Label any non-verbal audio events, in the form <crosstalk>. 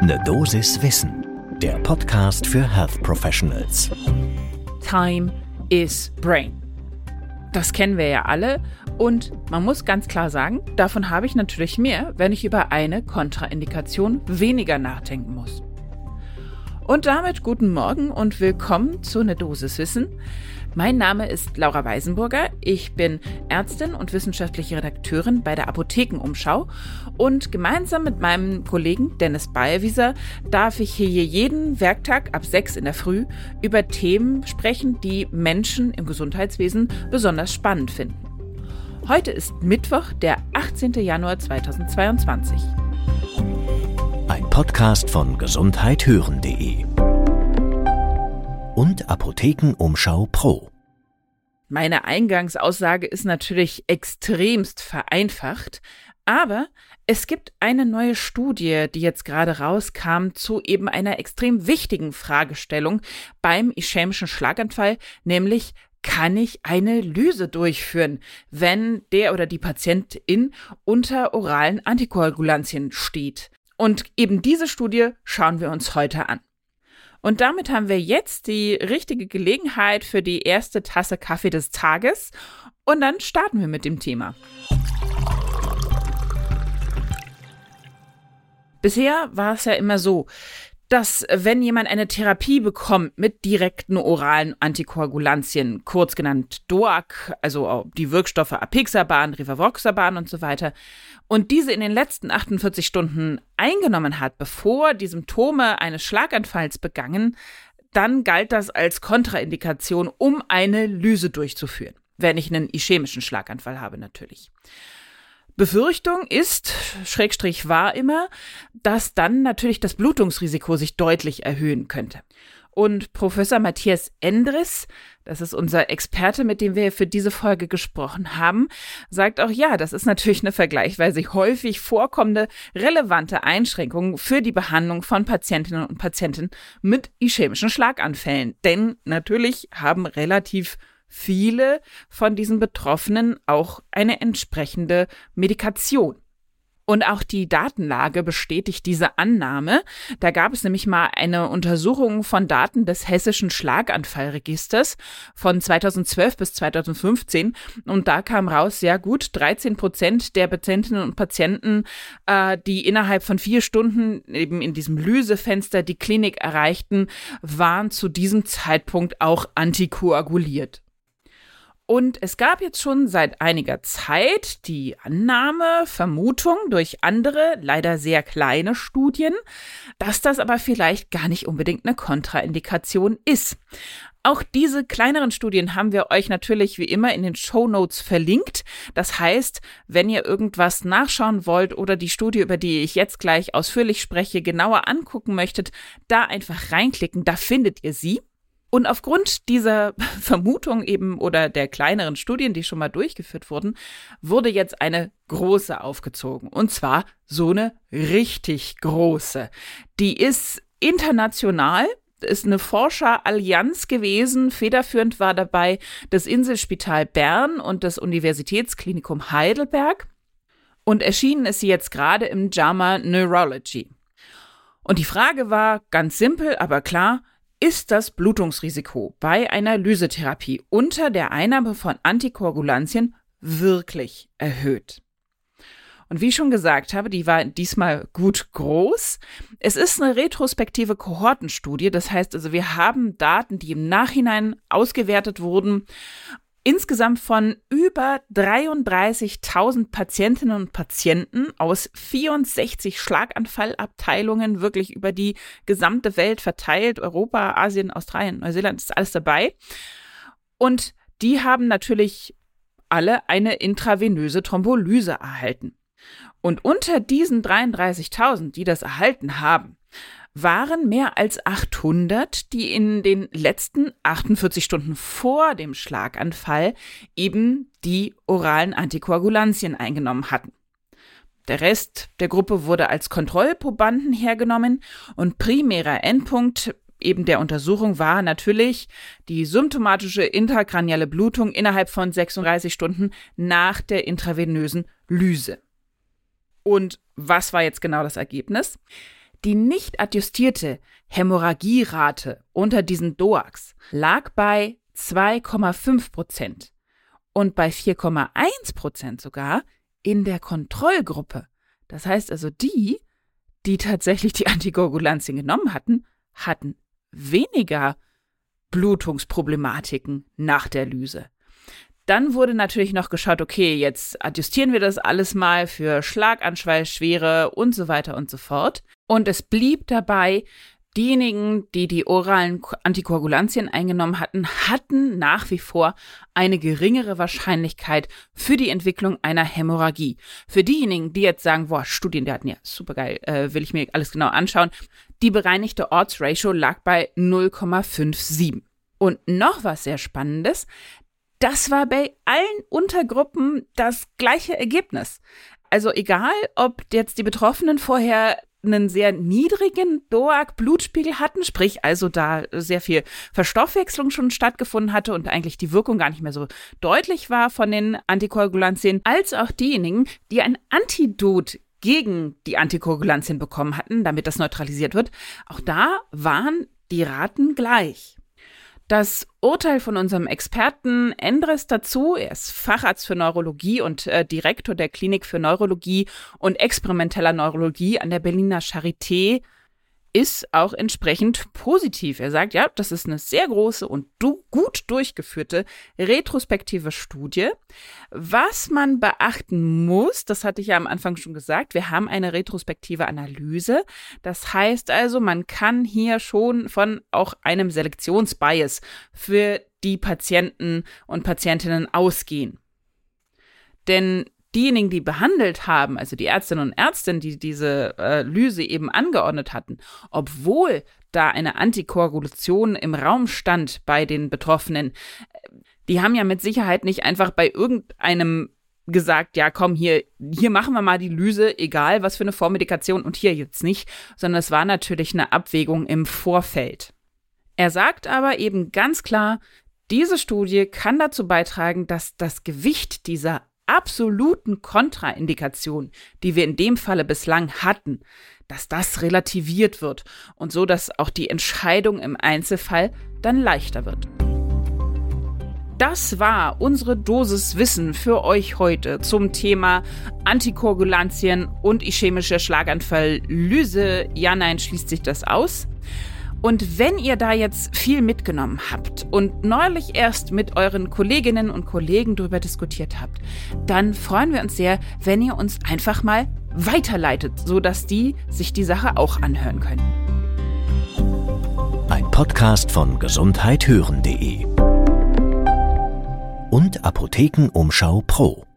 Ne Dosis Wissen, der Podcast für Health Professionals. Time is Brain. Das kennen wir ja alle und man muss ganz klar sagen, davon habe ich natürlich mehr, wenn ich über eine Kontraindikation weniger nachdenken muss. Und damit guten Morgen und willkommen zu Ne Dosis Wissen. Mein Name ist Laura Weisenburger. Ich bin Ärztin und wissenschaftliche Redakteurin bei der Apothekenumschau. Und gemeinsam mit meinem Kollegen Dennis Ballwieser darf ich hier jeden Werktag ab sechs in der Früh über Themen sprechen, die Menschen im Gesundheitswesen besonders spannend finden. Heute ist Mittwoch, der 18. Januar 2022. Ein Podcast von gesundheithören.de und Apothekenumschau Pro. Meine Eingangsaussage ist natürlich extremst vereinfacht, aber es gibt eine neue Studie, die jetzt gerade rauskam, zu eben einer extrem wichtigen Fragestellung beim ischämischen Schlaganfall, nämlich kann ich eine Lyse durchführen, wenn der oder die Patientin unter oralen Antikoagulantien steht. Und eben diese Studie schauen wir uns heute an. Und damit haben wir jetzt die richtige Gelegenheit für die erste Tasse Kaffee des Tages. Und dann starten wir mit dem Thema. Bisher war es ja immer so, dass wenn jemand eine Therapie bekommt mit direkten oralen Antikoagulantien, kurz genannt DOAC, also die Wirkstoffe Apixaban, Rivaroxaban und so weiter, und diese in den letzten 48 Stunden eingenommen hat, bevor die Symptome eines Schlaganfalls begangen, dann galt das als Kontraindikation, um eine Lyse durchzuführen. Wenn ich einen ischämischen Schlaganfall habe, natürlich. Befürchtung ist, Schrägstrich war immer, dass dann natürlich das Blutungsrisiko sich deutlich erhöhen könnte. Und Professor Matthias Endres, das ist unser Experte, mit dem wir für diese Folge gesprochen haben, sagt auch, ja, das ist natürlich eine vergleichsweise häufig vorkommende relevante Einschränkung für die Behandlung von Patientinnen und Patienten mit ischämischen Schlaganfällen. Denn natürlich haben relativ viele von diesen Betroffenen auch eine entsprechende Medikation. Und auch die Datenlage bestätigt diese Annahme. Da gab es nämlich mal eine Untersuchung von Daten des hessischen Schlaganfallregisters von 2012 bis 2015. Und da kam raus, sehr gut, 13 Prozent der Patientinnen und Patienten, äh, die innerhalb von vier Stunden eben in diesem Lysefenster die Klinik erreichten, waren zu diesem Zeitpunkt auch antikoaguliert. Und es gab jetzt schon seit einiger Zeit die Annahme, Vermutung durch andere, leider sehr kleine Studien, dass das aber vielleicht gar nicht unbedingt eine Kontraindikation ist. Auch diese kleineren Studien haben wir euch natürlich wie immer in den Show Notes verlinkt. Das heißt, wenn ihr irgendwas nachschauen wollt oder die Studie, über die ich jetzt gleich ausführlich spreche, genauer angucken möchtet, da einfach reinklicken, da findet ihr sie. Und aufgrund dieser <laughs> Vermutung eben oder der kleineren Studien, die schon mal durchgeführt wurden, wurde jetzt eine große aufgezogen. Und zwar so eine richtig große. Die ist international ist eine Forscherallianz gewesen. Federführend war dabei das Inselspital Bern und das Universitätsklinikum Heidelberg. Und erschienen ist sie jetzt gerade im JAMA Neurology. Und die Frage war ganz simpel, aber klar, ist das Blutungsrisiko bei einer Lysetherapie unter der Einnahme von Antikoagulantien wirklich erhöht. Und wie ich schon gesagt habe, die war diesmal gut groß. Es ist eine retrospektive Kohortenstudie, das heißt also, wir haben Daten, die im Nachhinein ausgewertet wurden insgesamt von über 33.000 Patientinnen und Patienten aus 64 Schlaganfallabteilungen, wirklich über die gesamte Welt verteilt, Europa, Asien, Australien, Neuseeland ist alles dabei. Und die haben natürlich alle eine intravenöse Thrombolyse erhalten. Und unter diesen 33.000, die das erhalten haben, waren mehr als 800, die in den letzten 48 Stunden vor dem Schlaganfall eben die oralen Antikoagulantien eingenommen hatten. Der Rest der Gruppe wurde als Kontrollprobanden hergenommen und primärer Endpunkt eben der Untersuchung war natürlich die symptomatische intrakraniale Blutung innerhalb von 36 Stunden nach der intravenösen Lyse. Und was war jetzt genau das Ergebnis? Die nicht adjustierte Hämorrhagierate unter diesen DOACs lag bei 2,5 Prozent und bei 4,1 Prozent sogar in der Kontrollgruppe. Das heißt also, die, die tatsächlich die Antikoagulantien genommen hatten, hatten weniger Blutungsproblematiken nach der Lyse. Dann wurde natürlich noch geschaut, okay, jetzt adjustieren wir das alles mal für Schlaganschwall, Schwere und so weiter und so fort. Und es blieb dabei, diejenigen, die die oralen Antikoagulantien eingenommen hatten, hatten nach wie vor eine geringere Wahrscheinlichkeit für die Entwicklung einer Hämorrhagie. Für diejenigen, die jetzt sagen, boah, Studiendaten, ja, supergeil, äh, will ich mir alles genau anschauen, die bereinigte Ortsratio lag bei 0,57. Und noch was sehr Spannendes, das war bei allen Untergruppen das gleiche Ergebnis. Also egal, ob jetzt die Betroffenen vorher einen sehr niedrigen DOAC-Blutspiegel hatten, sprich also da sehr viel Verstoffwechslung schon stattgefunden hatte und eigentlich die Wirkung gar nicht mehr so deutlich war von den Antikoagulantien, als auch diejenigen, die ein Antidot gegen die Antikoagulantien bekommen hatten, damit das neutralisiert wird. Auch da waren die Raten gleich. Das Urteil von unserem Experten Endres dazu, er ist Facharzt für Neurologie und äh, Direktor der Klinik für Neurologie und experimenteller Neurologie an der Berliner Charité, ist auch entsprechend positiv. Er sagt, ja, das ist eine sehr große und du gut durchgeführte retrospektive Studie. Was man beachten muss, das hatte ich ja am Anfang schon gesagt, wir haben eine retrospektive Analyse. Das heißt also, man kann hier schon von auch einem Selektionsbias für die Patienten und Patientinnen ausgehen. Denn diejenigen, die behandelt haben, also die Ärztinnen und Ärzte, die diese äh, Lyse eben angeordnet hatten, obwohl da eine Antikoagulation im Raum stand bei den Betroffenen, die haben ja mit Sicherheit nicht einfach bei irgendeinem gesagt, ja, komm, hier, hier machen wir mal die Lyse, egal was für eine Vormedikation und hier jetzt nicht, sondern es war natürlich eine Abwägung im Vorfeld. Er sagt aber eben ganz klar, diese Studie kann dazu beitragen, dass das Gewicht dieser absoluten Kontraindikation, die wir in dem Falle bislang hatten, dass das relativiert wird und so, dass auch die Entscheidung im Einzelfall dann leichter wird. Das war unsere Dosis Wissen für euch heute zum Thema Antikoagulantien und ischämischer Schlaganfall Lyse. Ja, nein, schließt sich das aus? Und wenn ihr da jetzt viel mitgenommen habt und neulich erst mit euren Kolleginnen und Kollegen darüber diskutiert habt, dann freuen wir uns sehr, wenn ihr uns einfach mal weiterleitet, sodass die sich die Sache auch anhören können. Ein Podcast von gesundheithören.de und Apothekenumschau Pro.